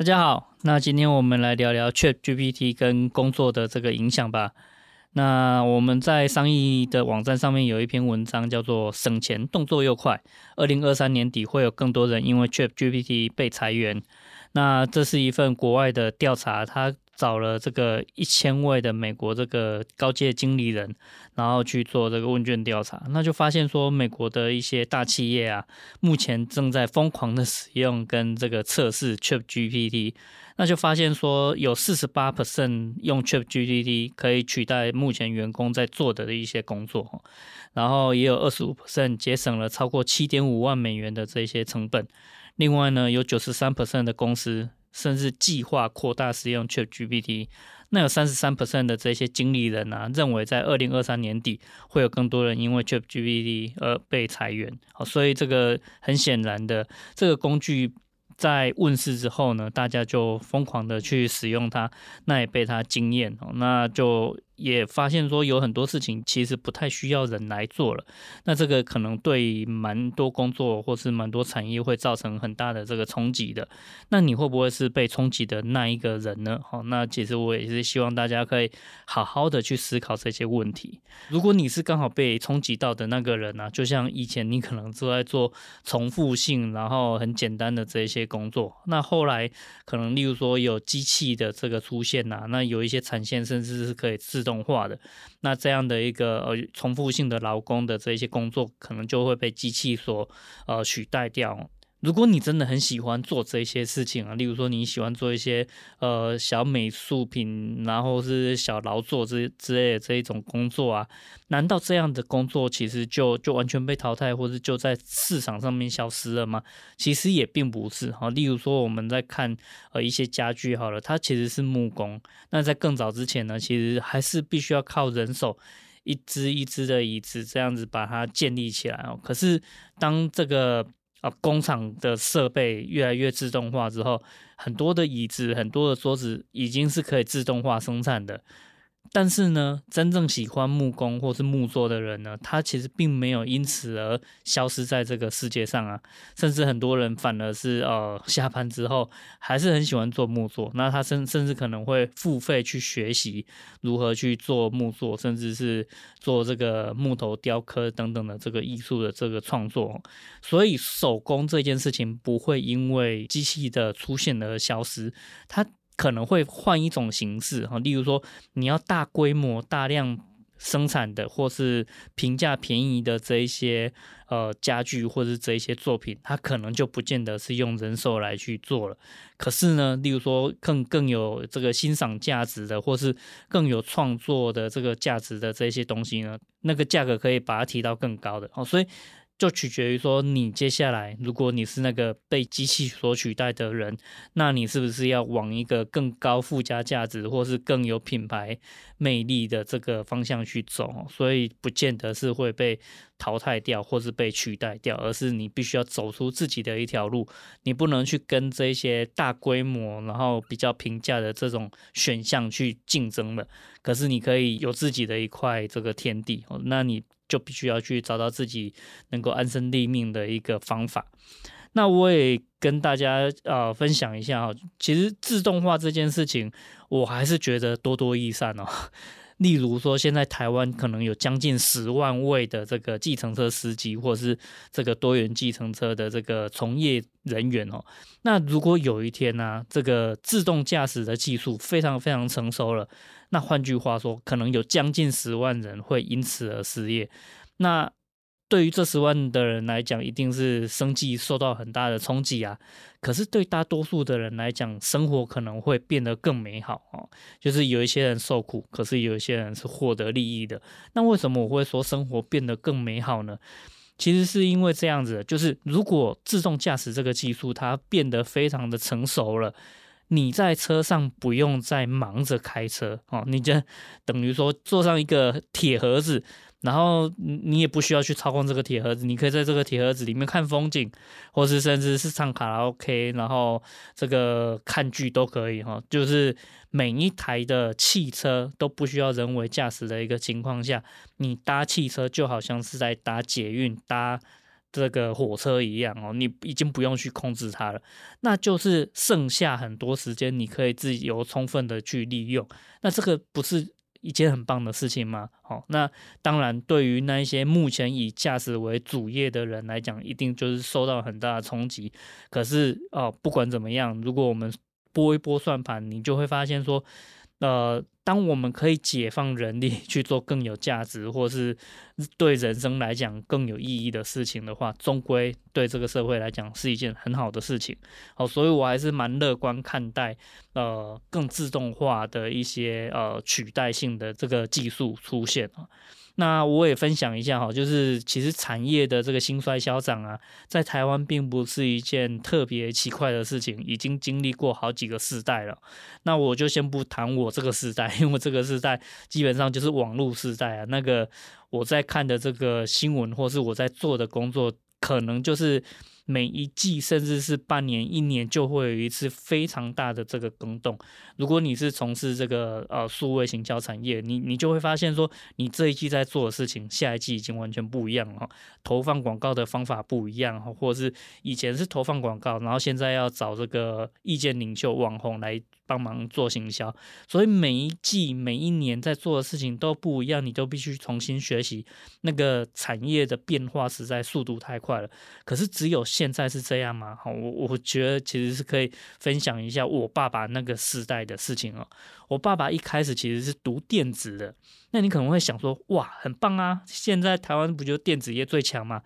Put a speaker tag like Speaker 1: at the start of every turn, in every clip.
Speaker 1: 大家好，那今天我们来聊聊 ChatGPT 跟工作的这个影响吧。那我们在商议的网站上面有一篇文章，叫做“省钱动作又快”，二零二三年底会有更多人因为 ChatGPT 被裁员。那这是一份国外的调查，它。找了这个一千位的美国这个高阶经理人，然后去做这个问卷调查，那就发现说，美国的一些大企业啊，目前正在疯狂的使用跟这个测试 ChatGPT，那就发现说，有四十八 percent 用 ChatGPT 可以取代目前员工在做的一些工作，然后也有二十五 percent 节省了超过七点五万美元的这些成本，另外呢，有九十三 percent 的公司。甚至计划扩大使用 ChatGPT，那有三十三 percent 的这些经理人啊，认为在二零二三年底会有更多人因为 ChatGPT 而被裁员。好，所以这个很显然的，这个工具在问世之后呢，大家就疯狂的去使用它，那也被它惊艳哦，那就。也发现说有很多事情其实不太需要人来做了，那这个可能对蛮多工作或是蛮多产业会造成很大的这个冲击的。那你会不会是被冲击的那一个人呢？好，那其实我也是希望大家可以好好的去思考这些问题。如果你是刚好被冲击到的那个人呢，就像以前你可能都在做重复性然后很简单的这些工作，那后来可能例如说有机器的这个出现呐，那有一些产线甚至是可以自动。动化的，那这样的一个呃重复性的劳工的这一些工作，可能就会被机器所呃取代掉。如果你真的很喜欢做这些事情啊，例如说你喜欢做一些呃小美术品，然后是小劳作之之类的这一种工作啊，难道这样的工作其实就就完全被淘汰，或者就在市场上面消失了吗？其实也并不是哈。例如说我们在看呃一些家具好了，它其实是木工，那在更早之前呢，其实还是必须要靠人手一只一只的椅子这样子把它建立起来哦。可是当这个啊，工厂的设备越来越自动化之后，很多的椅子、很多的桌子已经是可以自动化生产的。但是呢，真正喜欢木工或是木作的人呢，他其实并没有因此而消失在这个世界上啊。甚至很多人反而是呃下班之后还是很喜欢做木作，那他甚甚至可能会付费去学习如何去做木作，甚至是做这个木头雕刻等等的这个艺术的这个创作。所以手工这件事情不会因为机器的出现而消失，它。可能会换一种形式哈，例如说你要大规模、大量生产的，或是平价便宜的这一些呃家具，或是这一些作品，它可能就不见得是用人手来去做了。可是呢，例如说更更有这个欣赏价值的，或是更有创作的这个价值的这些东西呢，那个价格可以把它提到更高的哦，所以。就取决于说，你接下来，如果你是那个被机器所取代的人，那你是不是要往一个更高附加价值，或是更有品牌魅力的这个方向去走？所以，不见得是会被淘汰掉，或是被取代掉，而是你必须要走出自己的一条路。你不能去跟这些大规模，然后比较平价的这种选项去竞争了。可是，你可以有自己的一块这个天地。那你。就必须要去找到自己能够安身立命的一个方法。那我也跟大家啊、呃、分享一下啊，其实自动化这件事情，我还是觉得多多益善哦。例如说，现在台湾可能有将近十万位的这个计程车司机，或是这个多元计程车的这个从业人员哦。那如果有一天呢、这个自动驾驶的技术非常非常成熟了，那换句话说，可能有将近十万人会因此而失业。那对于这十万的人来讲，一定是生计受到很大的冲击啊。可是对大多数的人来讲，生活可能会变得更美好哦。就是有一些人受苦，可是有一些人是获得利益的。那为什么我会说生活变得更美好呢？其实是因为这样子，就是如果自动驾驶这个技术它变得非常的成熟了，你在车上不用再忙着开车哦，你就等于说坐上一个铁盒子。然后你也不需要去操控这个铁盒子，你可以在这个铁盒子里面看风景，或是甚至是唱卡拉 OK，然后这个看剧都可以哈。就是每一台的汽车都不需要人为驾驶的一个情况下，你搭汽车就好像是在搭捷运、搭这个火车一样哦，你已经不用去控制它了，那就是剩下很多时间你可以自由充分的去利用。那这个不是一件很棒的事情吗？好，那当然，对于那一些目前以驾驶为主业的人来讲，一定就是受到很大的冲击。可是哦，不管怎么样，如果我们拨一拨算盘，你就会发现说。呃，当我们可以解放人力 去做更有价值，或是对人生来讲更有意义的事情的话，终归对这个社会来讲是一件很好的事情。好，所以我还是蛮乐观看待呃更自动化的一些呃取代性的这个技术出现啊。那我也分享一下哈，就是其实产业的这个兴衰消长啊，在台湾并不是一件特别奇怪的事情，已经经历过好几个世代了。那我就先不谈我这个世代，因为这个世代基本上就是网络世代啊。那个我在看的这个新闻，或是我在做的工作，可能就是。每一季甚至是半年、一年就会有一次非常大的这个更动。如果你是从事这个呃数位行销产业，你你就会发现说，你这一季在做的事情，下一季已经完全不一样了。投放广告的方法不一样，或者是以前是投放广告，然后现在要找这个意见领袖、网红来。帮忙做行销，所以每一季、每一年在做的事情都不一样，你都必须重新学习。那个产业的变化实在速度太快了。可是只有现在是这样吗？好，我我觉得其实是可以分享一下我爸爸那个时代的事情哦。我爸爸一开始其实是读电子的，那你可能会想说，哇，很棒啊！现在台湾不就电子业最强吗？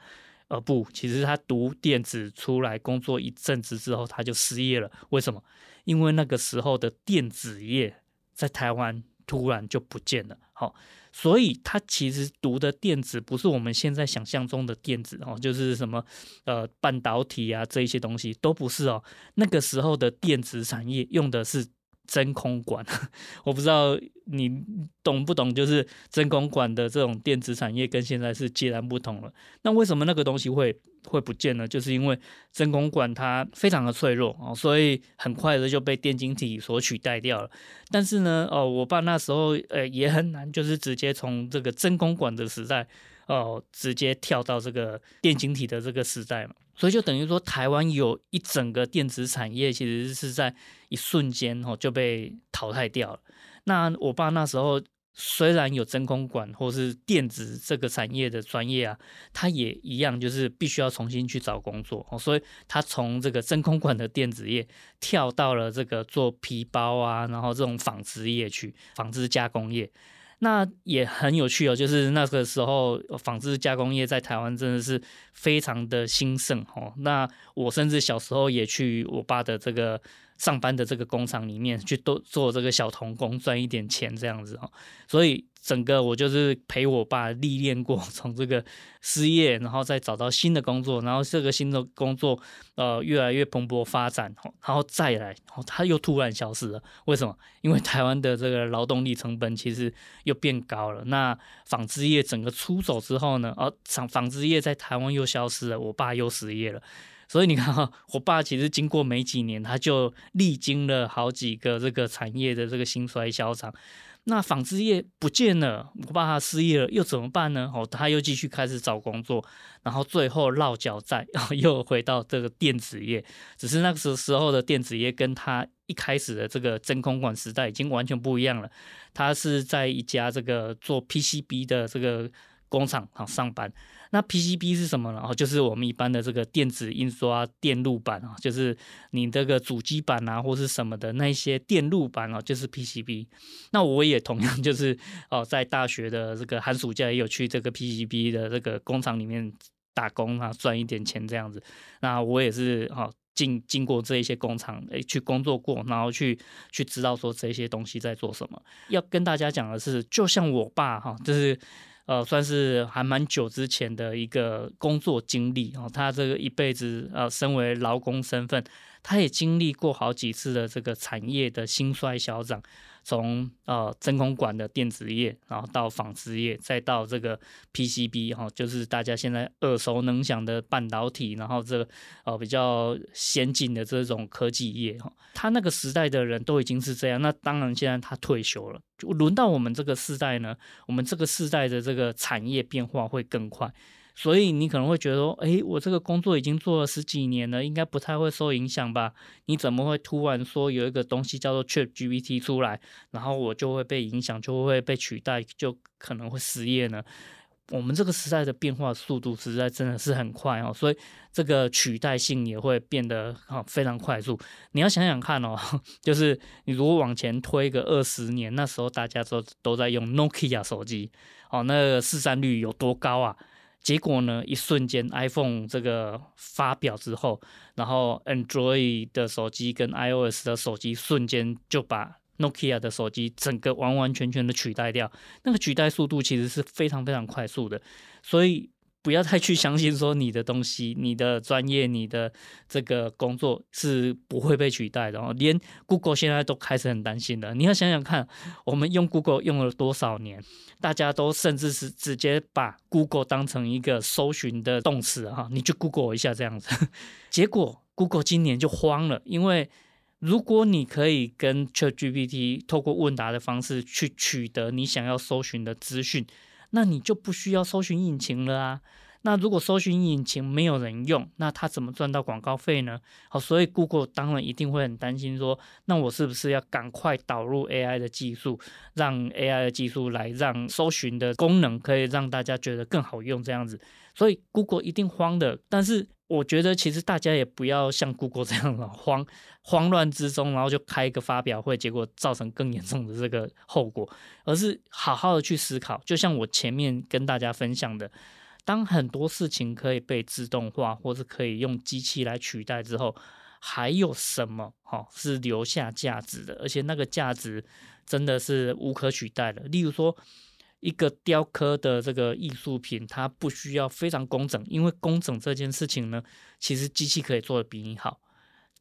Speaker 1: 呃，不，其实他读电子出来工作一阵子之后，他就失业了。为什么？因为那个时候的电子业在台湾突然就不见了。好，所以他其实读的电子不是我们现在想象中的电子哦，就是什么呃半导体啊这一些东西都不是哦。那个时候的电子产业用的是。真空管，我不知道你懂不懂，就是真空管的这种电子产业跟现在是截然不同了。那为什么那个东西会会不见呢？就是因为真空管它非常的脆弱哦，所以很快的就被电晶体所取代掉了。但是呢，哦，我爸那时候呃也很难，就是直接从这个真空管的时代哦，直接跳到这个电晶体的这个时代嘛。所以就等于说，台湾有一整个电子产业，其实是在一瞬间哦就被淘汰掉了。那我爸那时候虽然有真空管或是电子这个产业的专业啊，他也一样就是必须要重新去找工作哦。所以他从这个真空管的电子业跳到了这个做皮包啊，然后这种纺织业去，纺织加工业。那也很有趣哦，就是那个时候纺织加工业在台湾真的是非常的兴盛哦。那我甚至小时候也去我爸的这个上班的这个工厂里面 去做做这个小童工，赚一点钱这样子哦。所以。整个我就是陪我爸历练过，从这个失业，然后再找到新的工作，然后这个新的工作呃越来越蓬勃发展，然后再来，然后他又突然消失了。为什么？因为台湾的这个劳动力成本其实又变高了。那纺织业整个出走之后呢，哦，纺纺织业在台湾又消失了，我爸又失业了。所以你看哈，我爸其实经过没几年，他就历经了好几个这个产业的这个兴衰消长。那纺织业不见了，我爸他失业了，又怎么办呢？哦，他又继续开始找工作，然后最后落脚在，然 后又回到这个电子业。只是那个时时候的电子业跟他一开始的这个真空管时代已经完全不一样了。他是在一家这个做 PCB 的这个工厂啊上班。那 PCB 是什么呢？哦，就是我们一般的这个电子印刷电路板啊，就是你这个主机板啊，或是什么的那些电路板啊，就是 PCB。那我也同样 就是哦，在大学的这个寒暑假也有去这个 PCB 的这个工厂里面打工啊，赚一点钱这样子。那我也是哦，经经过这一些工厂诶去工作过，然后去去知道说这些东西在做什么。要跟大家讲的是，就像我爸哈，就是。呃，算是还蛮久之前的一个工作经历哦。他这个一辈子呃，身为劳工身份，他也经历过好几次的这个产业的兴衰消长。从呃真空管的电子业，然后到纺织业，再到这个 PCB 哈，就是大家现在耳熟能详的半导体，然后这个呃比较先进的这种科技业哈，他那个时代的人都已经是这样，那当然现在他退休了，就轮到我们这个世代呢，我们这个世代的这个产业变化会更快。所以你可能会觉得说，哎，我这个工作已经做了十几年了，应该不太会受影响吧？你怎么会突然说有一个东西叫做 ChatGPT 出来，然后我就会被影响，就会被取代，就可能会失业呢？我们这个时代的变化速度实在真的是很快哦，所以这个取代性也会变得啊非常快速。你要想想看哦，就是你如果往前推个二十年，那时候大家都都在用 Nokia 手机，哦，那个市占率有多高啊？结果呢，一瞬间，iPhone 这个发表之后，然后 Android 的手机跟 iOS 的手机瞬间就把 Nokia 的手机整个完完全全的取代掉。那个取代速度其实是非常非常快速的，所以。不要太去相信说你的东西、你的专业、你的这个工作是不会被取代的哦。连 Google 现在都开始很担心了。你要想想看，我们用 Google 用了多少年，大家都甚至是直接把 Google 当成一个搜寻的动词哈，你去 Google 一下这样子。结果 Google 今年就慌了，因为如果你可以跟 ChatGPT 透过问答的方式去取得你想要搜寻的资讯。那你就不需要搜寻引擎了啊。那如果搜寻引擎没有人用，那他怎么赚到广告费呢？好，所以 Google 当然一定会很担心说，那我是不是要赶快导入 AI 的技术，让 AI 的技术来让搜寻的功能可以让大家觉得更好用这样子。所以 Google 一定慌的，但是。我觉得其实大家也不要像谷歌这样了慌慌乱之中，然后就开一个发表会，结果造成更严重的这个后果，而是好好的去思考。就像我前面跟大家分享的，当很多事情可以被自动化，或是可以用机器来取代之后，还有什么哈是留下价值的？而且那个价值真的是无可取代的。例如说。一个雕刻的这个艺术品，它不需要非常工整，因为工整这件事情呢，其实机器可以做的比你好。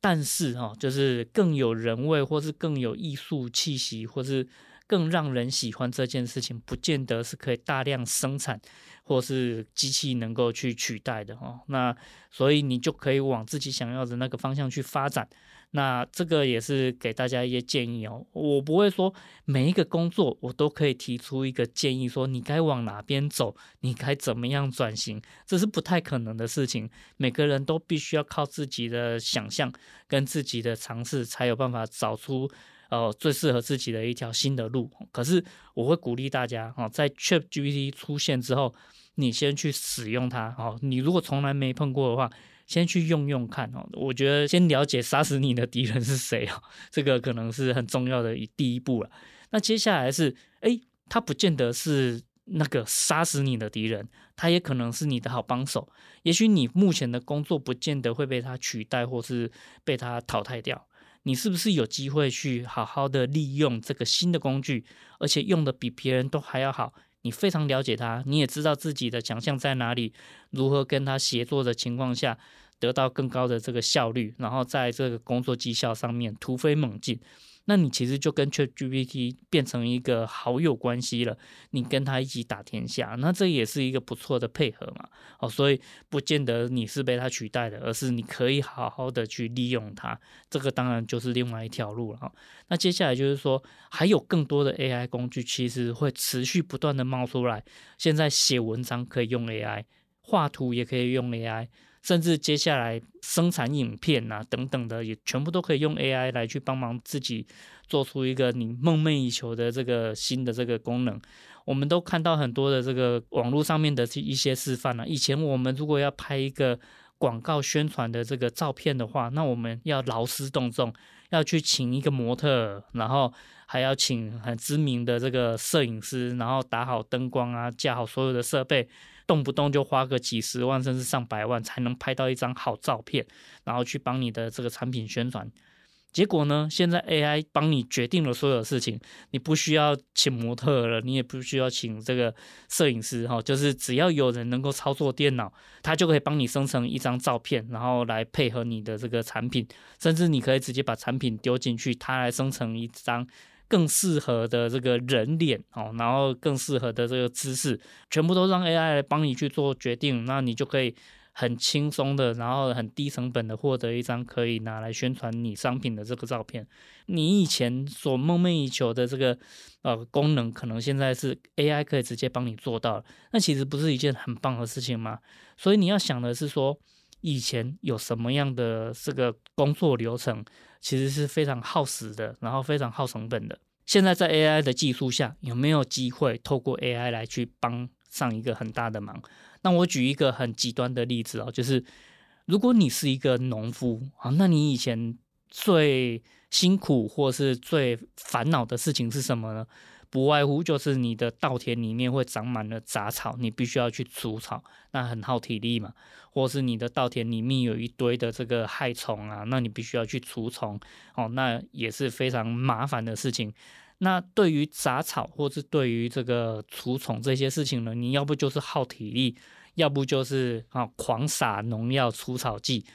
Speaker 1: 但是哈，就是更有人味，或是更有艺术气息，或是更让人喜欢这件事情，不见得是可以大量生产，或是机器能够去取代的哈。那所以你就可以往自己想要的那个方向去发展。那这个也是给大家一些建议哦。我不会说每一个工作我都可以提出一个建议，说你该往哪边走，你该怎么样转型，这是不太可能的事情。每个人都必须要靠自己的想象跟自己的尝试，才有办法找出呃最适合自己的一条新的路。可是我会鼓励大家哦，在 ChatGPT 出现之后，你先去使用它哦。你如果从来没碰过的话，先去用用看哦，我觉得先了解杀死你的敌人是谁哦，这个可能是很重要的一第一步了。那接下来是，诶，他不见得是那个杀死你的敌人，他也可能是你的好帮手。也许你目前的工作不见得会被他取代，或是被他淘汰掉。你是不是有机会去好好的利用这个新的工具，而且用的比别人都还要好？你非常了解他，你也知道自己的强项在哪里，如何跟他协作的情况下得到更高的这个效率，然后在这个工作绩效上面突飞猛进。那你其实就跟 ChatGPT 变成一个好友关系了，你跟他一起打天下，那这也是一个不错的配合嘛。哦，所以不见得你是被他取代的，而是你可以好好的去利用它。这个当然就是另外一条路了。那接下来就是说，还有更多的 AI 工具，其实会持续不断的冒出来。现在写文章可以用 AI，画图也可以用 AI。甚至接下来生产影片啊等等的，也全部都可以用 AI 来去帮忙自己做出一个你梦寐以求的这个新的这个功能。我们都看到很多的这个网络上面的一些示范了啊。以前我们如果要拍一个广告宣传的这个照片的话，那我们要劳师动众，要去请一个模特，然后还要请很知名的这个摄影师，然后打好灯光啊，架好所有的设备。动不动就花个几十万甚至上百万才能拍到一张好照片，然后去帮你的这个产品宣传。结果呢，现在 AI 帮你决定了所有事情，你不需要请模特了，你也不需要请这个摄影师哈，就是只要有人能够操作电脑，他就可以帮你生成一张照片，然后来配合你的这个产品，甚至你可以直接把产品丢进去，它来生成一张更适合的这个人脸哦，然后更适合的这个姿势，全部都让 AI 来帮你去做决定，那你就可以。很轻松的，然后很低成本的获得一张可以拿来宣传你商品的这个照片。你以前所梦寐以求的这个呃功能，可能现在是 AI 可以直接帮你做到。那其实不是一件很棒的事情吗？所以你要想的是说，以前有什么样的这个工作流程，其实是非常耗时的，然后非常耗成本的。现在在 AI 的技术下，有没有机会透过 AI 来去帮上一个很大的忙？那我举一个很极端的例子哦，就是如果你是一个农夫啊，那你以前最辛苦或是最烦恼的事情是什么呢？不外乎就是你的稻田里面会长满了杂草，你必须要去除草，那很耗体力嘛。或是你的稻田里面有一堆的这个害虫啊，那你必须要去除虫哦，那也是非常麻烦的事情。那对于杂草或是对于这个除虫这些事情呢，你要不就是耗体力，要不就是啊狂撒农药除草剂。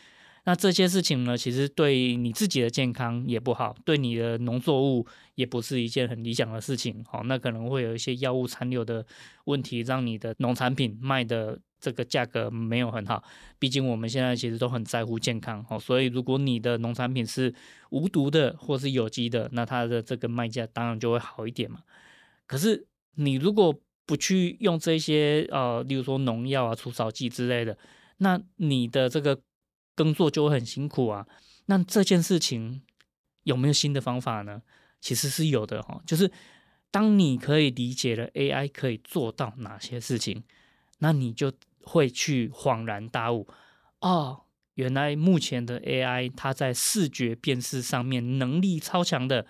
Speaker 1: 那这些事情呢，其实对你自己的健康也不好，对你的农作物也不是一件很理想的事情。好，那可能会有一些药物残留的问题，让你的农产品卖的。这个价格没有很好，毕竟我们现在其实都很在乎健康哦，所以如果你的农产品是无毒的或是有机的，那它的这个卖价当然就会好一点嘛。可是你如果不去用这些呃，例如说农药啊、除草剂之类的，那你的这个耕作就会很辛苦啊。那这件事情有没有新的方法呢？其实是有的哈，就是当你可以理解了 AI 可以做到哪些事情，那你就。会去恍然大悟，哦，原来目前的 AI 它在视觉辨识上面能力超强的，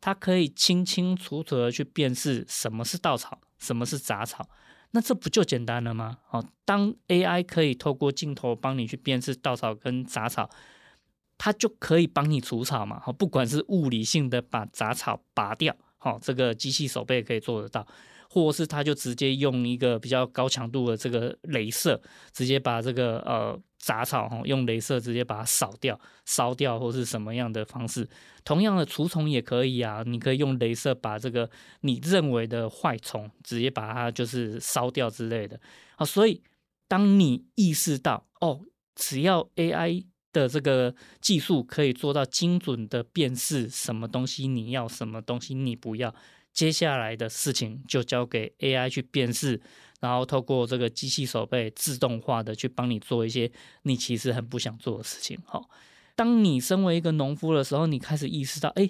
Speaker 1: 它可以清清楚楚的去辨识什么是稻草，什么是杂草，那这不就简单了吗？哦，当 AI 可以透过镜头帮你去辨识稻草跟杂草，它就可以帮你除草嘛。不管是物理性的把杂草拔掉，好，这个机器手背可以做得到。或是它就直接用一个比较高强度的这个镭射，直接把这个呃杂草哈用雷射直接把它扫掉、烧掉，或是什么样的方式。同样的除虫也可以啊，你可以用雷射把这个你认为的坏虫直接把它就是烧掉之类的。啊，所以当你意识到哦，只要 AI 的这个技术可以做到精准的辨识什么东西你要，什么东西你不要。接下来的事情就交给 AI 去辨识，然后透过这个机器手背自动化的去帮你做一些你其实很不想做的事情。好，当你身为一个农夫的时候，你开始意识到，哎，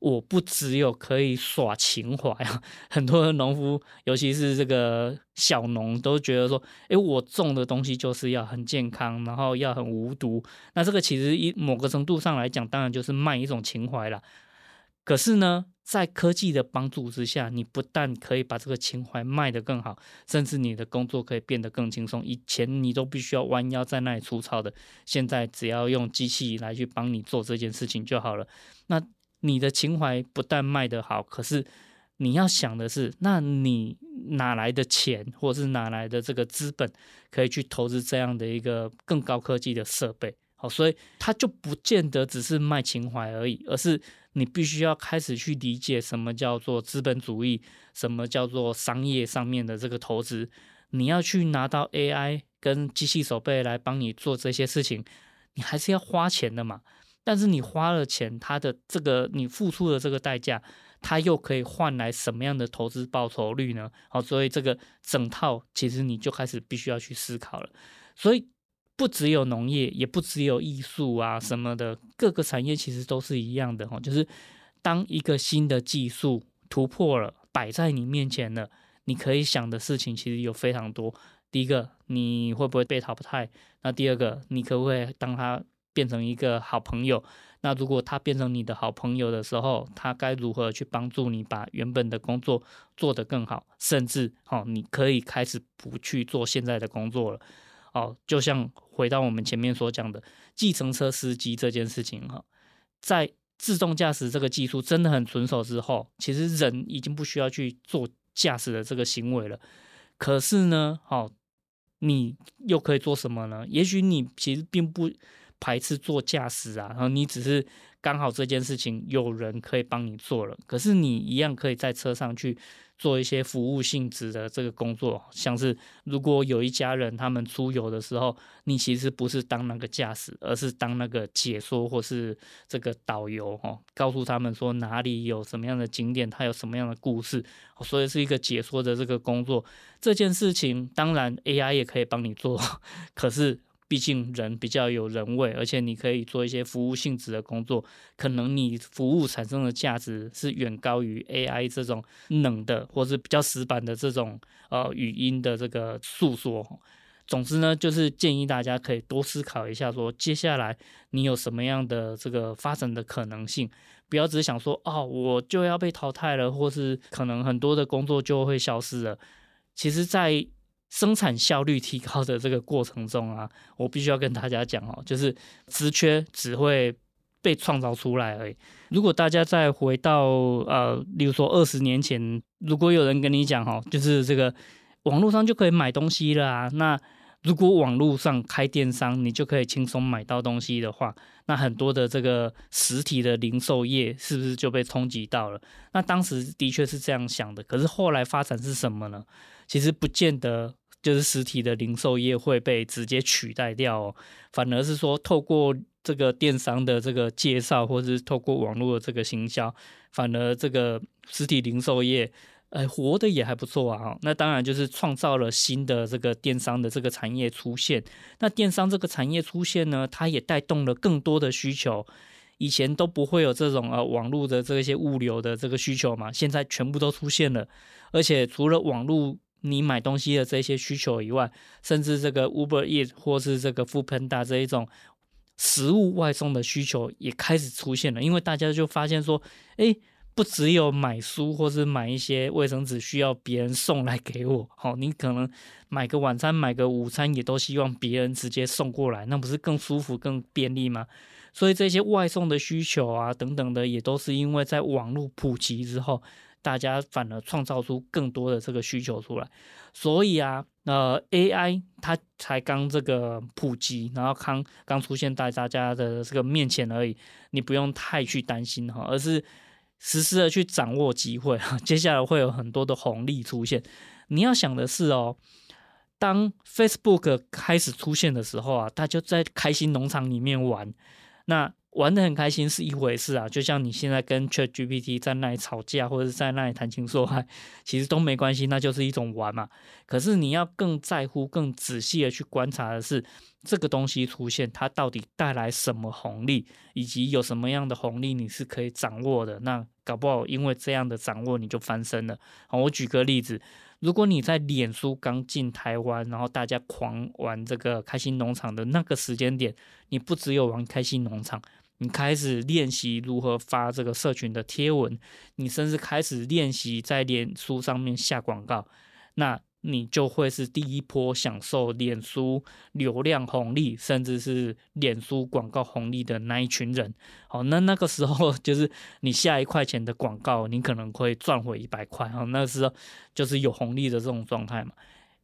Speaker 1: 我不只有可以耍情怀啊。很多的农夫，尤其是这个小农，都觉得说，哎，我种的东西就是要很健康，然后要很无毒。那这个其实一某个程度上来讲，当然就是卖一种情怀了。可是呢，在科技的帮助之下，你不但可以把这个情怀卖得更好，甚至你的工作可以变得更轻松。以前你都必须要弯腰在那里除草的，现在只要用机器来去帮你做这件事情就好了。那你的情怀不但卖得好，可是你要想的是，那你哪来的钱，或是哪来的这个资本，可以去投资这样的一个更高科技的设备？好，所以它就不见得只是卖情怀而已，而是。你必须要开始去理解什么叫做资本主义，什么叫做商业上面的这个投资。你要去拿到 AI 跟机器手臂来帮你做这些事情，你还是要花钱的嘛。但是你花了钱，它的这个你付出的这个代价，它又可以换来什么样的投资报酬率呢？好，所以这个整套其实你就开始必须要去思考了。所以。不只有农业，也不只有艺术啊什么的，各个产业其实都是一样的哈。就是当一个新的技术突破了，摆在你面前了，你可以想的事情其实有非常多。第一个，你会不会被淘汰？那第二个，你可不可以当他变成一个好朋友？那如果他变成你的好朋友的时候，他该如何去帮助你把原本的工作做得更好？甚至，哦，你可以开始不去做现在的工作了。哦，就像回到我们前面所讲的计程车司机这件事情哈，在自动驾驶这个技术真的很纯熟之后，其实人已经不需要去做驾驶的这个行为了。可是呢，好，你又可以做什么呢？也许你其实并不排斥做驾驶啊，然后你只是刚好这件事情有人可以帮你做了，可是你一样可以在车上去。做一些服务性质的这个工作，像是如果有一家人他们出游的时候，你其实不是当那个驾驶，而是当那个解说或是这个导游哦，告诉他们说哪里有什么样的景点，它有什么样的故事，所以是一个解说的这个工作。这件事情当然 AI 也可以帮你做，可是。毕竟人比较有人味，而且你可以做一些服务性质的工作，可能你服务产生的价值是远高于 AI 这种冷的或是比较死板的这种呃语音的这个诉说。总之呢，就是建议大家可以多思考一下说，说接下来你有什么样的这个发展的可能性，不要只想说哦，我就要被淘汰了，或是可能很多的工作就会消失了。其实，在生产效率提高的这个过程中啊，我必须要跟大家讲哦，就是职缺只会被创造出来而已。如果大家再回到呃，例如说二十年前，如果有人跟你讲哦，就是这个网络上就可以买东西了啊，那如果网络上开电商，你就可以轻松买到东西的话，那很多的这个实体的零售业是不是就被冲击到了？那当时的确是这样想的，可是后来发展是什么呢？其实不见得。就是实体的零售业会被直接取代掉哦，反而是说透过这个电商的这个介绍，或是透过网络的这个行销，反而这个实体零售业，哎，活得也还不错啊。那当然就是创造了新的这个电商的这个产业出现。那电商这个产业出现呢，它也带动了更多的需求。以前都不会有这种呃网络的这些物流的这个需求嘛，现在全部都出现了。而且除了网络。你买东西的这些需求以外，甚至这个 Uber Eats 或是这个 Foodpanda 这一种食物外送的需求也开始出现了，因为大家就发现说，诶，不只有买书或是买一些卫生纸需要别人送来给我，好，你可能买个晚餐、买个午餐也都希望别人直接送过来，那不是更舒服、更便利吗？所以这些外送的需求啊等等的，也都是因为在网络普及之后。大家反而创造出更多的这个需求出来，所以啊，呃，AI 它才刚这个普及，然后刚刚出现在大家的这个面前而已，你不用太去担心哈，而是实时的去掌握机会，接下来会有很多的红利出现。你要想的是哦，当 Facebook 开始出现的时候啊，他就在开心农场里面玩，那。玩得很开心是一回事啊，就像你现在跟 ChatGPT 在那里吵架，或者是在那里谈情说爱，其实都没关系，那就是一种玩嘛。可是你要更在乎、更仔细的去观察的是，这个东西出现它到底带来什么红利，以及有什么样的红利你是可以掌握的。那搞不好因为这样的掌握你就翻身了。好，我举个例子。如果你在脸书刚进台湾，然后大家狂玩这个开心农场的那个时间点，你不只有玩开心农场，你开始练习如何发这个社群的贴文，你甚至开始练习在脸书上面下广告，那。你就会是第一波享受脸书流量红利，甚至是脸书广告红利的那一群人。好，那那个时候就是你下一块钱的广告，你可能会赚回一百块。好，那时候就是有红利的这种状态嘛。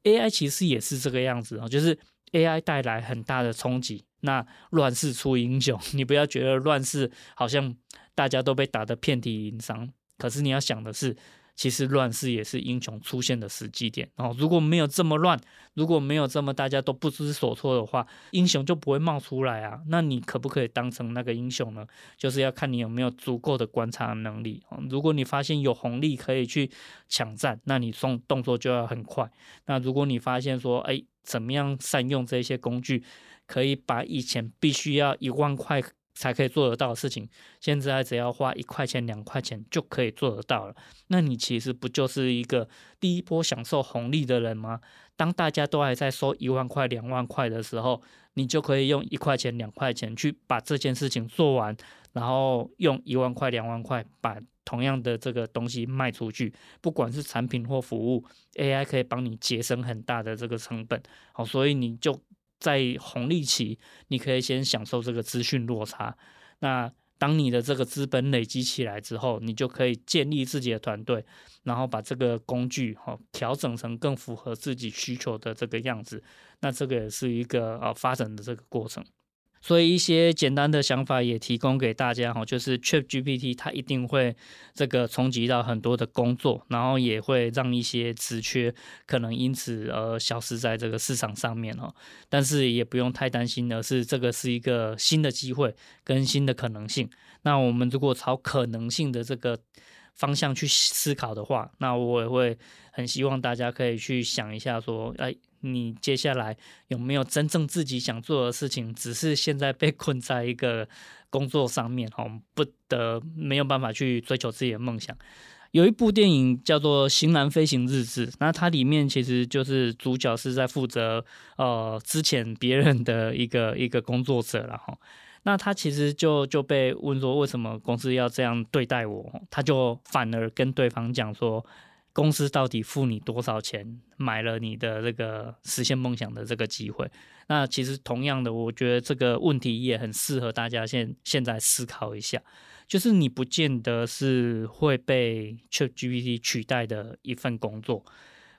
Speaker 1: AI 其实也是这个样子啊，就是 AI 带来很大的冲击。那乱世出英雄，你不要觉得乱世好像大家都被打得遍体鳞伤，可是你要想的是。其实乱世也是英雄出现的时机点哦。如果没有这么乱，如果没有这么大家都不知所措的话，英雄就不会冒出来啊。那你可不可以当成那个英雄呢？就是要看你有没有足够的观察能力。如果你发现有红利可以去抢占，那你动动作就要很快。那如果你发现说，哎，怎么样善用这些工具，可以把以前必须要一万块。才可以做得到的事情，现在只要花一块钱、两块钱就可以做得到了。那你其实不就是一个第一波享受红利的人吗？当大家都还在收一万块、两万块的时候，你就可以用一块钱、两块钱去把这件事情做完，然后用一万块、两万块把同样的这个东西卖出去。不管是产品或服务，AI 可以帮你节省很大的这个成本。好，所以你就。在红利期，你可以先享受这个资讯落差。那当你的这个资本累积起来之后，你就可以建立自己的团队，然后把这个工具哈调整成更符合自己需求的这个样子。那这个也是一个呃发展的这个过程。所以一些简单的想法也提供给大家哈，就是 ChatGPT 它一定会这个冲击到很多的工作，然后也会让一些职缺可能因此而消失在这个市场上面哦。但是也不用太担心的是，这个是一个新的机会跟新的可能性。那我们如果朝可能性的这个方向去思考的话，那我也会很希望大家可以去想一下说，哎。你接下来有没有真正自己想做的事情？只是现在被 困在一个工作上面，哈，不得没有办法去追求自己的梦想。有一部电影叫做《型男飞行日志》，那它里面其实就是主角是在负责呃之前别人的一个一个工作者了，哈。那他其实就就被问说，为什么公司要这样对待我？他就反而跟对方讲说。公司到底付你多少钱买了你的这个实现梦想的这个机会？那其实同样的，我觉得这个问题也很适合大家现现在思考一下，就是你不见得是会被 ChatGPT 取代的一份工作，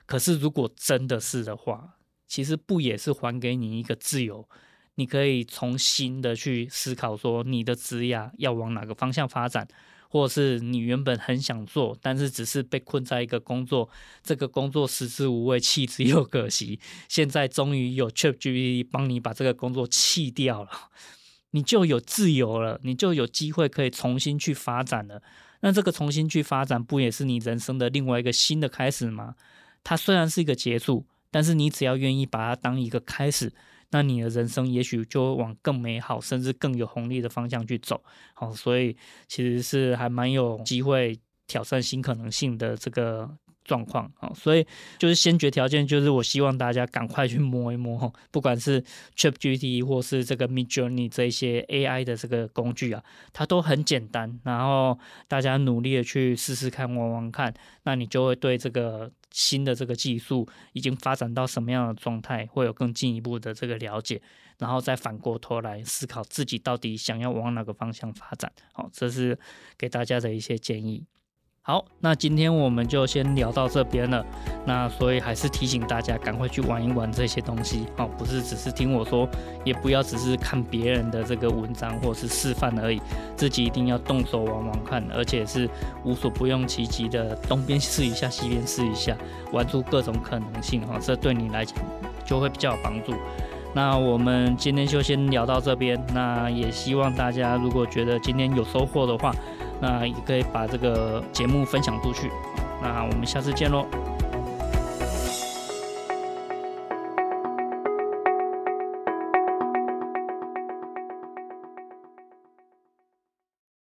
Speaker 1: 可是如果真的是的话，其实不也是还给你一个自由，你可以重新的去思考说你的职业要往哪个方向发展。或是你原本很想做，但是只是被困在一个工作，这个工作食之无味，弃之又可惜。现在终于有 ChatGPT 帮你把这个工作弃掉了，你就有自由了，你就有机会可以重新去发展了。那这个重新去发展，不也是你人生的另外一个新的开始吗？它虽然是一个结束，但是你只要愿意把它当一个开始。那你的人生也许就会往更美好，甚至更有红利的方向去走。好，所以其实是还蛮有机会挑战新可能性的这个状况。啊，所以就是先决条件就是我希望大家赶快去摸一摸，不管是 ChatGPT 或是这个 Midjourney 这一些 AI 的这个工具啊，它都很简单。然后大家努力的去试试看，玩玩看，那你就会对这个。新的这个技术已经发展到什么样的状态，会有更进一步的这个了解，然后再反过头来思考自己到底想要往哪个方向发展。好，这是给大家的一些建议。好，那今天我们就先聊到这边了。那所以还是提醒大家，赶快去玩一玩这些东西哦，不是只是听我说，也不要只是看别人的这个文章或是示范而已，自己一定要动手玩玩看，而且是无所不用其极的，东边试一下，西边试一下，玩出各种可能性哈，这对你来讲就会比较有帮助。那我们今天就先聊到这边，那也希望大家如果觉得今天有收获的话。那也可以把这个节目分享出去。那我们下次见喽。